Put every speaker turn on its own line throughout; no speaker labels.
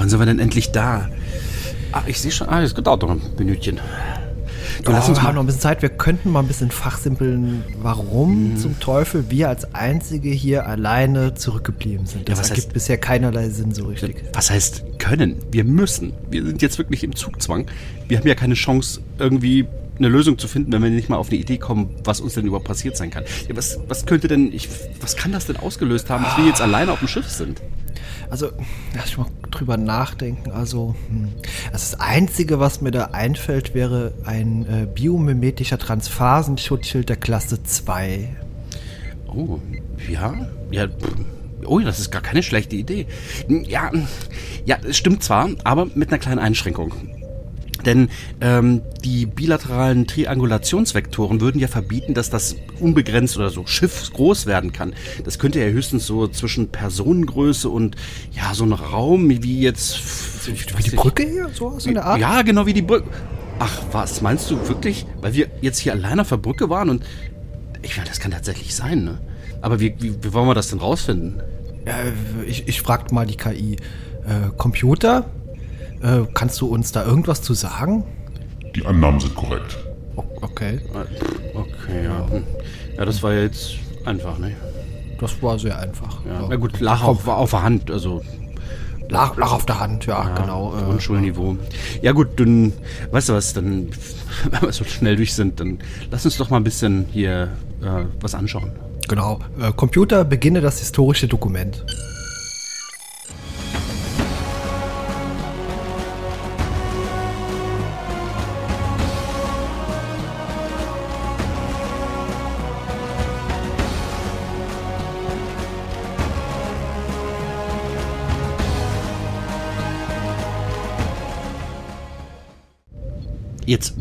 wann sind wir denn endlich da? Ah, ich sehe schon, ah, es dauert noch ein Minütchen.
Du, lass uns wir haben noch ein bisschen Zeit. Wir könnten mal ein bisschen fachsimpeln, warum mhm. zum Teufel wir als Einzige hier alleine zurückgeblieben sind. Das ja, was ergibt heißt, bisher keinerlei Sinn so richtig.
Was heißt können? Wir müssen. Wir sind jetzt wirklich im Zugzwang. Wir haben ja keine Chance, irgendwie eine Lösung zu finden, wenn wir nicht mal auf eine Idee kommen, was uns denn überhaupt passiert sein kann. Ja, was, was könnte denn, ich, was kann das denn ausgelöst haben, dass wir jetzt alleine auf dem Schiff sind?
Also, lass ich mal drüber nachdenken. Also, hm. also, das Einzige, was mir da einfällt, wäre ein äh, biomimetischer Transphasen-Schutzschild der Klasse 2.
Oh, ja, ja. Oh, das ist gar keine schlechte Idee. Ja, ja, es stimmt zwar, aber mit einer kleinen Einschränkung. Denn ähm, die bilateralen Triangulationsvektoren würden ja verbieten, dass das unbegrenzt oder so schiffsgroß werden kann. Das könnte ja höchstens so zwischen Personengröße und ja, so ein Raum wie jetzt.
Wie die Brücke hier? So aus in der Art?
Ja, genau wie die Brücke. Ach, was meinst du wirklich? Weil wir jetzt hier alleine auf der Brücke waren und ich meine, das kann tatsächlich sein, ne? Aber wie, wie, wie wollen wir das denn rausfinden?
Ja, ich, ich fragte mal die KI. Äh, Computer, äh, kannst du uns da irgendwas zu sagen?
Die Annahmen sind korrekt.
Okay.
Okay, ja. Ja, das war jetzt einfach, ne?
Das war sehr einfach.
Ja. Na gut, Lach auf, auf der Hand, also
Lach, Lach auf der Hand, ja, ja genau.
Äh, Grundschulniveau. Ja gut, dann, weißt du was, dann, wenn wir so schnell durch sind, dann lass uns doch mal ein bisschen hier äh, was anschauen.
Genau. Äh, Computer, beginne das historische Dokument.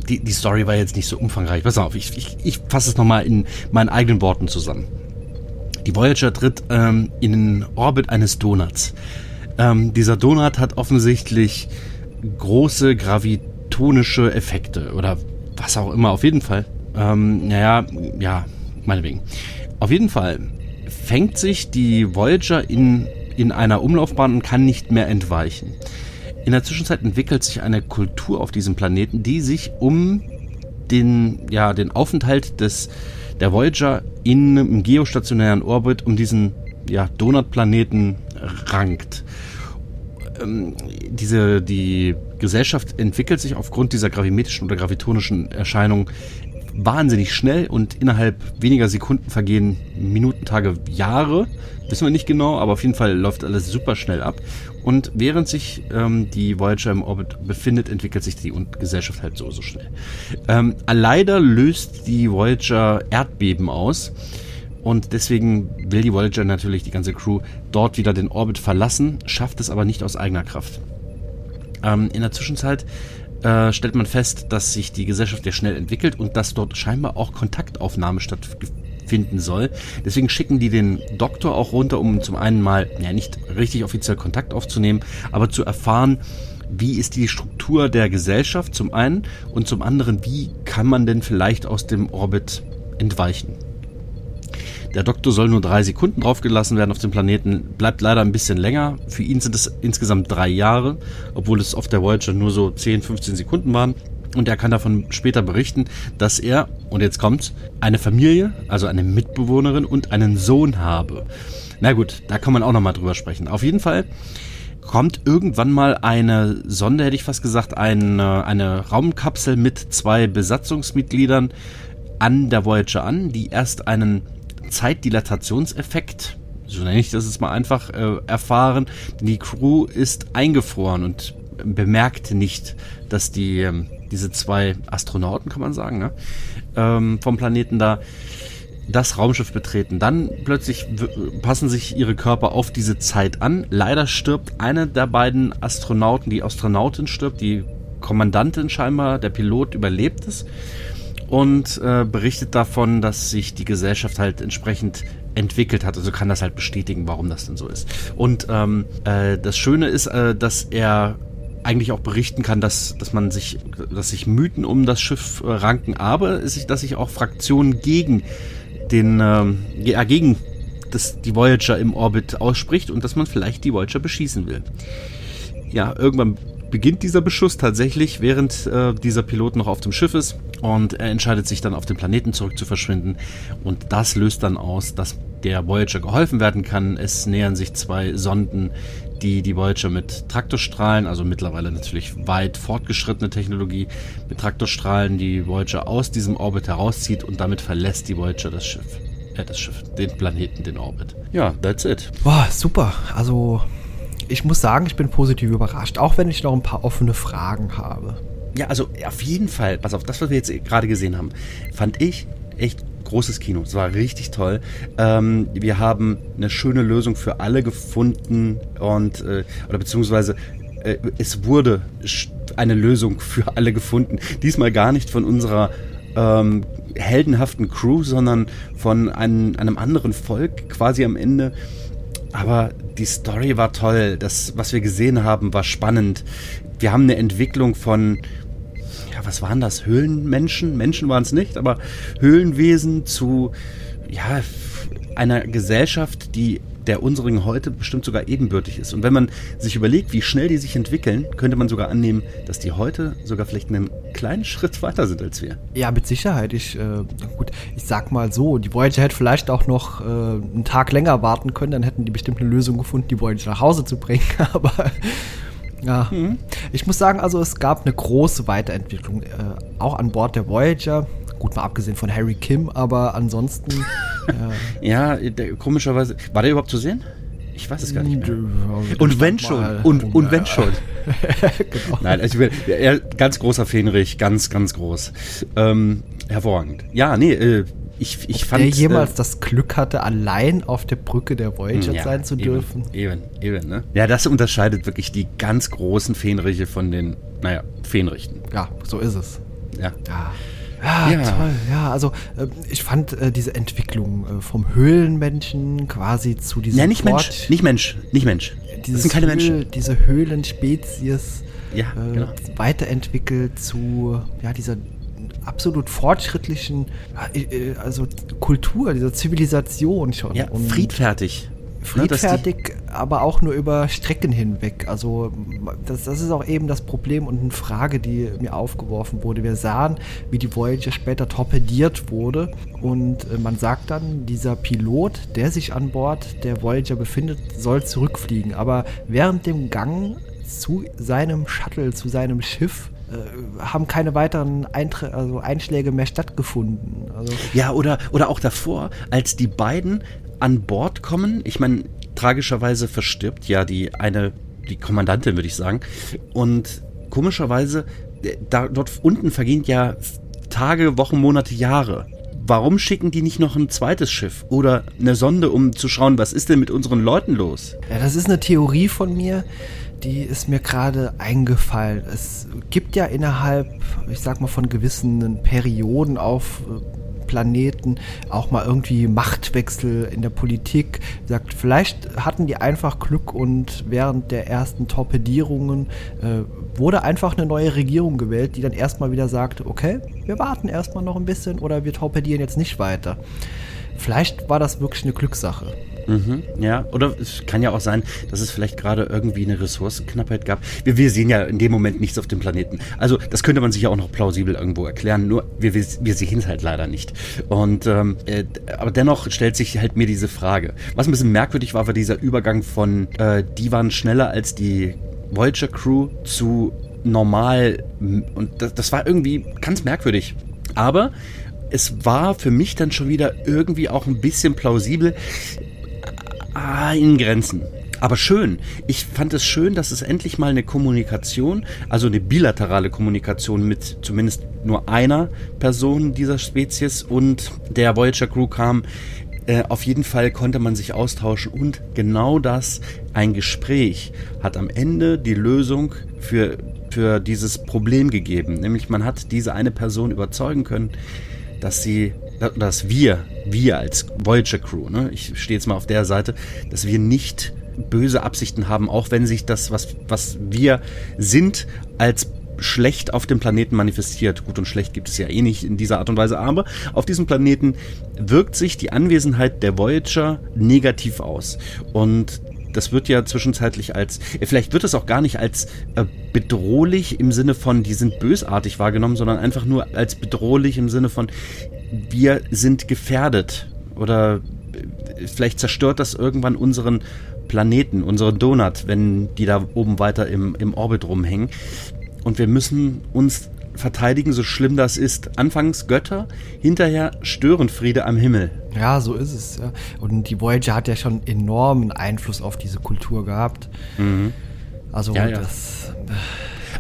Die, die Story war jetzt nicht so umfangreich. Pass auf, ich, ich, ich fasse es nochmal in meinen eigenen Worten zusammen. Die Voyager tritt ähm, in den Orbit eines Donuts. Ähm, dieser Donut hat offensichtlich große gravitonische Effekte oder was auch immer. Auf jeden Fall. Ähm, naja, ja, meinetwegen. Auf jeden Fall fängt sich die Voyager in, in einer Umlaufbahn und kann nicht mehr entweichen. In der Zwischenzeit entwickelt sich eine Kultur auf diesem Planeten, die sich um den, ja, den Aufenthalt des, der Voyager in, im geostationären Orbit um diesen ja, Donut-Planeten rankt. Ähm, diese, die Gesellschaft entwickelt sich aufgrund dieser gravimetrischen oder gravitonischen Erscheinung wahnsinnig schnell und innerhalb weniger Sekunden vergehen Minuten, Tage, Jahre. Wissen wir nicht genau, aber auf jeden Fall läuft alles super schnell ab. Und während sich ähm, die Voyager im Orbit befindet, entwickelt sich die Gesellschaft halt so, so schnell. Ähm, leider löst die Voyager Erdbeben aus. Und deswegen will die Voyager natürlich die ganze Crew dort wieder den Orbit verlassen, schafft es aber nicht aus eigener Kraft. Ähm, in der Zwischenzeit äh, stellt man fest, dass sich die Gesellschaft ja schnell entwickelt und dass dort scheinbar auch Kontaktaufnahme stattfindet finden soll. Deswegen schicken die den Doktor auch runter, um zum einen mal, ja nicht richtig offiziell Kontakt aufzunehmen, aber zu erfahren, wie ist die Struktur der Gesellschaft zum einen und zum anderen, wie kann man denn vielleicht aus dem Orbit entweichen. Der Doktor soll nur drei Sekunden draufgelassen werden auf dem Planeten, bleibt leider ein bisschen länger. Für ihn sind es insgesamt drei Jahre, obwohl es auf der Voyager nur so 10, 15 Sekunden waren. Und er kann davon später berichten, dass er, und jetzt kommt's, eine Familie, also eine Mitbewohnerin und einen Sohn habe. Na gut, da kann man auch nochmal drüber sprechen. Auf jeden Fall kommt irgendwann mal eine Sonde, hätte ich fast gesagt, eine, eine Raumkapsel mit zwei Besatzungsmitgliedern an der Voyager an, die erst einen Zeitdilatationseffekt, so nenne ich das jetzt mal einfach, äh, erfahren. Die Crew ist eingefroren und bemerkt nicht, dass die ähm, diese zwei Astronauten, kann man sagen, ne? ähm, vom Planeten da das Raumschiff betreten. Dann plötzlich passen sich ihre Körper auf diese Zeit an. Leider stirbt eine der beiden Astronauten, die Astronautin stirbt, die Kommandantin scheinbar, der Pilot überlebt es und äh, berichtet davon, dass sich die Gesellschaft halt entsprechend entwickelt hat. Also kann das halt bestätigen, warum das denn so ist. Und ähm, äh, das Schöne ist, äh, dass er eigentlich auch berichten kann, dass, dass man sich, dass sich Mythen um das Schiff äh, ranken, aber ist, dass sich auch Fraktionen gegen den, ja, gegen das, die Voyager im Orbit ausspricht und dass man vielleicht die Voyager beschießen will. ja, irgendwann beginnt dieser Beschuss tatsächlich, während äh, dieser Pilot noch auf dem Schiff ist und er entscheidet sich dann auf den Planeten zurück zu verschwinden und das löst dann aus, dass der Voyager geholfen werden kann. Es nähern sich zwei Sonden, die die Voyager mit Traktorstrahlen, also mittlerweile natürlich weit fortgeschrittene Technologie, mit Traktorstrahlen die Voyager aus diesem Orbit herauszieht und damit verlässt die Voyager das Schiff. Äh, das Schiff, den Planeten, den Orbit. Ja, that's it.
Boah, super. Also ich muss sagen, ich bin positiv überrascht, auch wenn ich noch ein paar offene Fragen habe.
Ja, also auf jeden Fall, pass auf, das, was wir jetzt gerade gesehen haben, fand ich echt großes Kino. Es war richtig toll. Ähm, wir haben eine schöne Lösung für alle gefunden und äh, oder beziehungsweise äh, es wurde eine Lösung für alle gefunden. Diesmal gar nicht von unserer ähm, heldenhaften Crew, sondern von einem, einem anderen Volk quasi am Ende. Aber die Story war toll. Das, was wir gesehen haben, war spannend. Wir haben eine Entwicklung von, ja, was waren das? Höhlenmenschen? Menschen waren es nicht, aber Höhlenwesen zu, ja, einer Gesellschaft, die der unseren heute bestimmt sogar ebenbürtig ist. Und wenn man sich überlegt, wie schnell die sich entwickeln, könnte man sogar annehmen, dass die heute sogar vielleicht einen kleinen Schritt weiter sind als wir.
Ja, mit Sicherheit. Ich, äh, gut, ich sag mal so, die Voyager hätte vielleicht auch noch äh, einen Tag länger warten können, dann hätten die bestimmt eine Lösung gefunden, die Voyager nach Hause zu bringen. Aber ja, mhm. ich muss sagen, also es gab eine große Weiterentwicklung, äh, auch an Bord der Voyager. Gut, mal abgesehen von Harry Kim, aber ansonsten.
ja, der, komischerweise. War der überhaupt zu sehen? Ich weiß es gar nicht mehr. Und wenn schon. Und, und wenn schon. genau. Nein, also ich bin, ganz großer Fähnrich, ganz, ganz groß. Ähm, hervorragend. Ja, nee, äh, ich, ich Ob fand.
Der jemals äh, das Glück hatte, allein auf der Brücke der Voyager ja, sein zu dürfen.
Eben, eben, ne? Ja, das unterscheidet wirklich die ganz großen Fähnriche von den, naja, Fähnrichten.
Ja, so ist es.
Ja. ja.
Ja, ja, toll. Ja, also äh, ich fand äh, diese Entwicklung äh, vom Höhlenmenschen quasi zu diesem.
Ja, nicht Port, Mensch, nicht Mensch, nicht Mensch.
das sind keine Höhl, Menschen. Diese Höhlenspezies
ja,
äh, genau. weiterentwickelt zu ja, dieser absolut fortschrittlichen äh, also Kultur, dieser Zivilisation schon.
Ja, friedfertig.
Ne, friedfertig, aber auch nur über Strecken hinweg. Also das, das ist auch eben das Problem und eine Frage, die mir aufgeworfen wurde. Wir sahen, wie die Voyager später torpediert wurde und äh, man sagt dann, dieser Pilot, der sich an Bord der Voyager befindet, soll zurückfliegen. Aber während dem Gang zu seinem Shuttle, zu seinem Schiff, äh, haben keine weiteren Einträ also Einschläge mehr stattgefunden. Also
ja, oder, oder auch davor, als die beiden an Bord kommen. Ich meine, tragischerweise verstirbt ja die eine, die Kommandantin, würde ich sagen. Und komischerweise, äh, da, dort unten vergehen ja Tage, Wochen, Monate, Jahre. Warum schicken die nicht noch ein zweites Schiff oder eine Sonde, um zu schauen, was ist denn mit unseren Leuten los?
Ja, das ist eine Theorie von mir, die ist mir gerade eingefallen. Es gibt ja innerhalb, ich sag mal, von gewissen Perioden auf äh, Planeten auch mal irgendwie Machtwechsel in der Politik. Sagt, vielleicht hatten die einfach Glück und während der ersten Torpedierungen äh, wurde einfach eine neue Regierung gewählt, die dann erstmal wieder sagt, okay, wir warten erstmal noch ein bisschen oder wir torpedieren jetzt nicht weiter. Vielleicht war das wirklich eine Glückssache.
Mhm, ja, oder es kann ja auch sein, dass es vielleicht gerade irgendwie eine Ressourcenknappheit gab. Wir, wir sehen ja in dem Moment nichts auf dem Planeten. Also das könnte man sich ja auch noch plausibel irgendwo erklären, nur wir, wir, sehen es halt leider nicht. Und ähm, äh, aber dennoch stellt sich halt mir diese Frage. Was ein bisschen merkwürdig war, war dieser Übergang von, äh, die waren schneller als die Voyager Crew zu normal und das, das war irgendwie ganz merkwürdig. Aber es war für mich dann schon wieder irgendwie auch ein bisschen plausibel ah, in Grenzen. Aber schön. Ich fand es schön, dass es endlich mal eine Kommunikation, also eine bilaterale Kommunikation mit zumindest nur einer Person dieser Spezies und der Voyager Crew kam. Äh, auf jeden Fall konnte man sich austauschen und genau das, ein Gespräch, hat am Ende die Lösung für, für dieses Problem gegeben. Nämlich man hat diese eine Person überzeugen können, dass sie dass wir, wir als Voyager Crew, ne, ich stehe jetzt mal auf der Seite, dass wir nicht böse Absichten haben, auch wenn sich das, was, was wir sind, als schlecht auf dem Planeten manifestiert. Gut und schlecht gibt es ja eh nicht in dieser Art und Weise, aber auf diesem Planeten wirkt sich die Anwesenheit der Voyager negativ aus. Und das wird ja zwischenzeitlich als, vielleicht wird es auch gar nicht als äh, bedrohlich im Sinne von, die sind bösartig wahrgenommen, sondern einfach nur als bedrohlich im Sinne von, wir sind gefährdet oder äh, vielleicht zerstört das irgendwann unseren Planeten, unseren Donut, wenn die da oben weiter im, im Orbit rumhängen. Und wir müssen uns verteidigen, so schlimm das ist. Anfangs Götter, hinterher Störenfriede am Himmel.
Ja, so ist es. Ja. Und die Voyager hat ja schon enormen Einfluss auf diese Kultur gehabt. Mhm. Also ja, ja. das.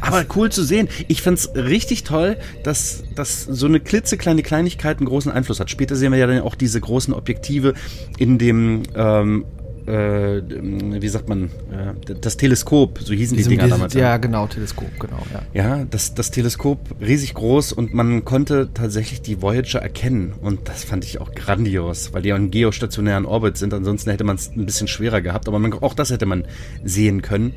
Aber cool zu sehen. Ich find's richtig toll, dass, dass so eine klitzekleine Kleinigkeit einen großen Einfluss hat. Später sehen wir ja dann auch diese großen Objektive in dem ähm, äh, wie sagt man, äh, das Teleskop, so hießen Diesem, die Dinger damals.
Ja, genau, Teleskop, genau.
Ja, ja das, das Teleskop riesig groß und man konnte tatsächlich die Voyager erkennen und das fand ich auch grandios, weil die auch in geostationären Orbit sind, ansonsten hätte man es ein bisschen schwerer gehabt, aber man, auch das hätte man sehen können.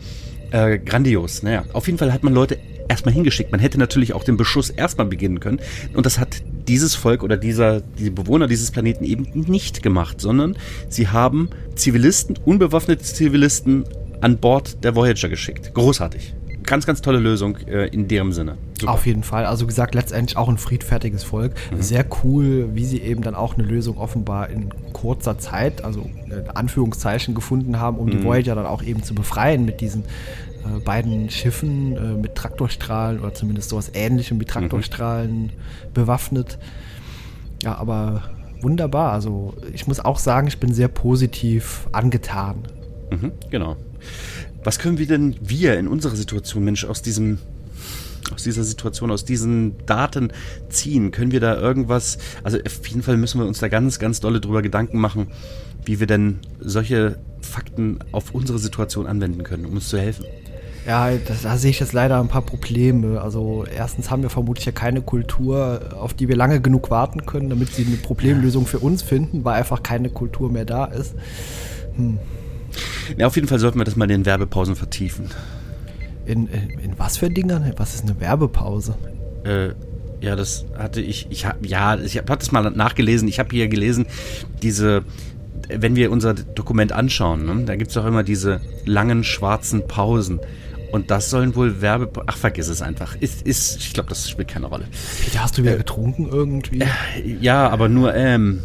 Äh, grandios, naja. Auf jeden Fall hat man Leute erstmal hingeschickt. Man hätte natürlich auch den Beschuss erstmal beginnen können. Und das hat dieses Volk oder dieser, die Bewohner dieses Planeten eben nicht gemacht, sondern sie haben Zivilisten, unbewaffnete Zivilisten an Bord der Voyager geschickt. Großartig. Ganz, ganz tolle Lösung äh, in deren Sinne.
Super. Auf jeden Fall. Also gesagt, letztendlich auch ein friedfertiges Volk. Mhm. Sehr cool, wie sie eben dann auch eine Lösung offenbar in kurzer Zeit, also in Anführungszeichen gefunden haben, um mhm. die Voyager dann auch eben zu befreien mit diesen äh, beiden Schiffen äh, mit Traktorstrahlen oder zumindest sowas ähnlichem wie Traktorstrahlen mhm. bewaffnet. Ja, aber wunderbar. Also ich muss auch sagen, ich bin sehr positiv angetan.
Mhm, genau. Was können wir denn wir in unserer Situation, Mensch, aus diesem aus dieser Situation, aus diesen Daten ziehen? Können wir da irgendwas, also auf jeden Fall müssen wir uns da ganz, ganz dolle drüber Gedanken machen, wie wir denn solche Fakten auf unsere Situation anwenden können, um uns zu helfen.
Ja, das, da sehe ich jetzt leider ein paar Probleme. Also erstens haben wir vermutlich ja keine Kultur, auf die wir lange genug warten können, damit sie eine Problemlösung für uns finden, weil einfach keine Kultur mehr da ist.
Hm. Ja, auf jeden Fall sollten wir das mal in den Werbepausen vertiefen.
In, in, in was für Dingern? Was ist eine Werbepause?
Äh, ja, das hatte ich, ich hab, ja, ich habe das mal nachgelesen. Ich habe hier gelesen, diese, wenn wir unser Dokument anschauen, ne, da gibt es auch immer diese langen schwarzen Pausen. Und das sollen wohl Werbe... Ach, vergiss es einfach. Ist, ist, ich glaube, das spielt keine Rolle.
Peter, hast du wieder äh, getrunken irgendwie? Äh,
ja, aber nur ähm.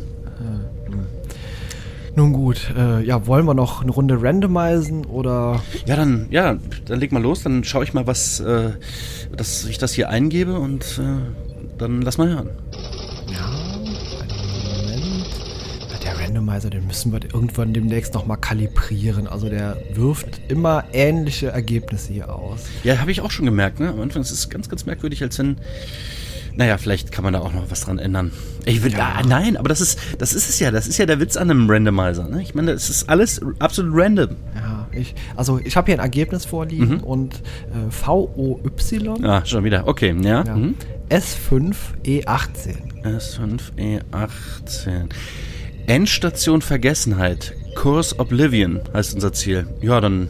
Nun gut, äh, ja, wollen wir noch eine Runde randomisen oder?
Ja, dann, ja, dann leg mal los, dann schaue ich mal, was, äh, dass ich das hier eingebe und äh, dann lass mal hören.
Randomizer, den müssen wir irgendwann demnächst nochmal kalibrieren. Also der wirft immer ähnliche Ergebnisse hier aus.
Ja, habe ich auch schon gemerkt. Ne? Am Anfang ist es ganz, ganz merkwürdig, als wenn. Naja, vielleicht kann man da auch noch was dran ändern. Ich will, ja. ah, nein, aber das ist, das ist es ja. Das ist ja der Witz an einem Randomizer. Ne? Ich meine, es ist alles absolut random.
Ja, ich, also ich habe hier ein Ergebnis vorliegen mhm. und äh, VOY.
Ah, schon wieder. Okay, ja. ja. Mhm.
S5E18.
S5E18. Endstation Vergessenheit. Course Oblivion heißt unser Ziel. Ja, dann,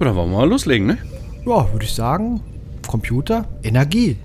ja, dann wollen wir mal loslegen, ne?
Ja, würde ich sagen, Computer, Energie.